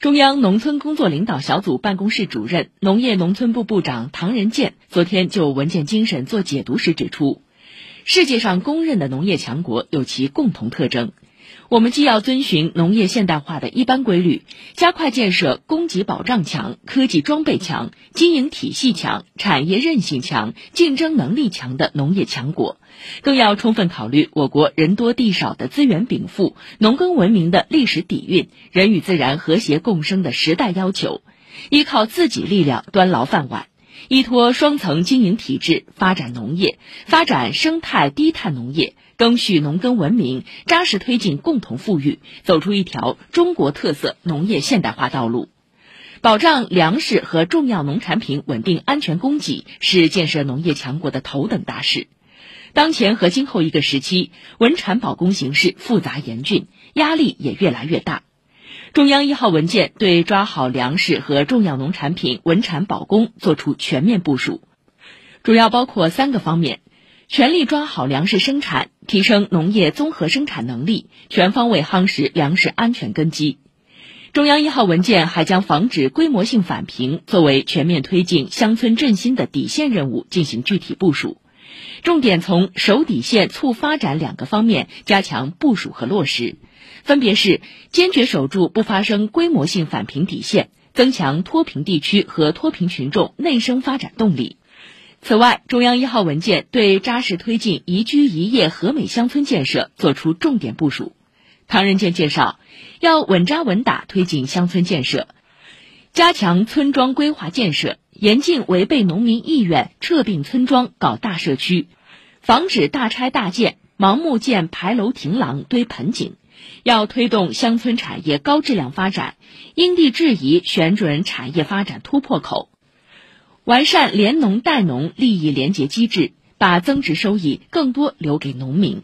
中央农村工作领导小组办公室主任、农业农村部部长唐仁健昨天就文件精神做解读时指出，世界上公认的农业强国有其共同特征。我们既要遵循农业现代化的一般规律，加快建设供给保障强、科技装备强、经营体系强、产业韧性强、竞争能力强的农业强国，更要充分考虑我国人多地少的资源禀赋、农耕文明的历史底蕴、人与自然和谐共生的时代要求，依靠自己力量端牢饭碗。依托双层经营体制发展农业，发展生态低碳农业，赓续农耕文明，扎实推进共同富裕，走出一条中国特色农业现代化道路。保障粮食和重要农产品稳定安全供给，是建设农业强国的头等大事。当前和今后一个时期，稳产保供形势复杂严峻，压力也越来越大。中央一号文件对抓好粮食和重要农产品稳产保供作出全面部署，主要包括三个方面：全力抓好粮食生产，提升农业综合生产能力，全方位夯实粮食安全根基。中央一号文件还将防止规模性返贫作为全面推进乡村振兴的底线任务进行具体部署，重点从守底线、促发展两个方面加强部署和落实。分别是坚决守住不发生规模性返贫底线，增强脱贫地区和脱贫群众内生发展动力。此外，中央一号文件对扎实推进宜居宜业和美乡村建设作出重点部署。唐仁健介绍，要稳扎稳打推进乡村建设，加强村庄规划建设，严禁违背农民意愿撤并村庄搞大社区，防止大拆大建、盲目建牌楼亭廊堆盆景。要推动乡村产业高质量发展，因地制宜选准产业发展突破口，完善联农带农利益联结机制，把增值收益更多留给农民。